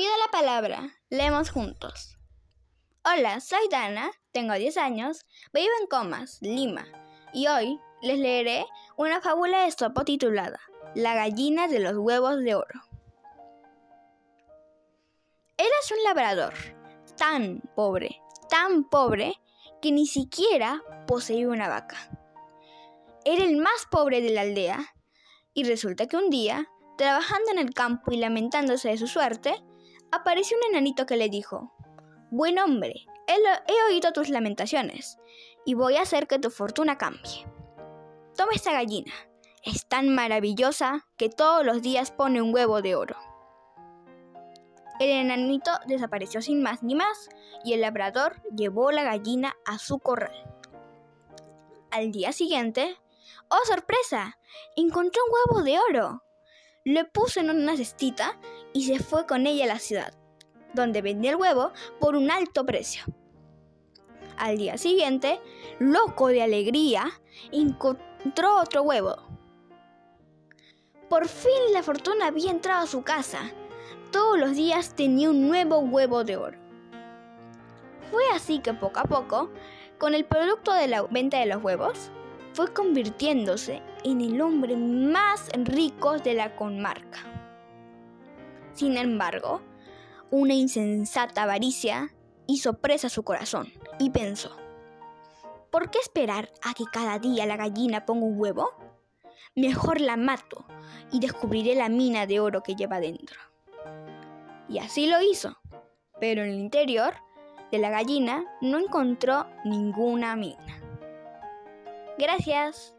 Pido la palabra. Leemos juntos. Hola, soy Dana, tengo 10 años, vivo en Comas, Lima, y hoy les leeré una fábula de Sopo titulada La gallina de los huevos de oro. Eras un labrador, tan pobre, tan pobre, que ni siquiera poseía una vaca. Era el más pobre de la aldea, y resulta que un día, trabajando en el campo y lamentándose de su suerte, apareció un enanito que le dijo, Buen hombre, he, oído tus lamentaciones, y voy a hacer que tu fortuna cambie. Toma esta gallina, es tan maravillosa que todos los días pone un huevo de oro. El enanito desapareció sin más ni más y el labrador llevó la gallina a su corral. Al día siguiente, ¡oh sorpresa! Encontró un huevo de oro. Lo puso en una cestita y se fue con ella a la ciudad, donde vendió el huevo por un alto precio. Al día siguiente, loco de alegría, encontró otro huevo. Por fin la fortuna había entrado a su casa todos los días tenía un nuevo huevo de oro. Fue así que poco a poco, con el producto de la venta de los huevos, fue convirtiéndose en el hombre más rico de la comarca. Sin embargo, una insensata avaricia hizo presa su corazón y pensó, ¿por qué esperar a que cada día la gallina ponga un huevo? Mejor la mato y descubriré la mina de oro que lleva dentro. Y así lo hizo. Pero en el interior de la gallina no encontró ninguna mina. Gracias.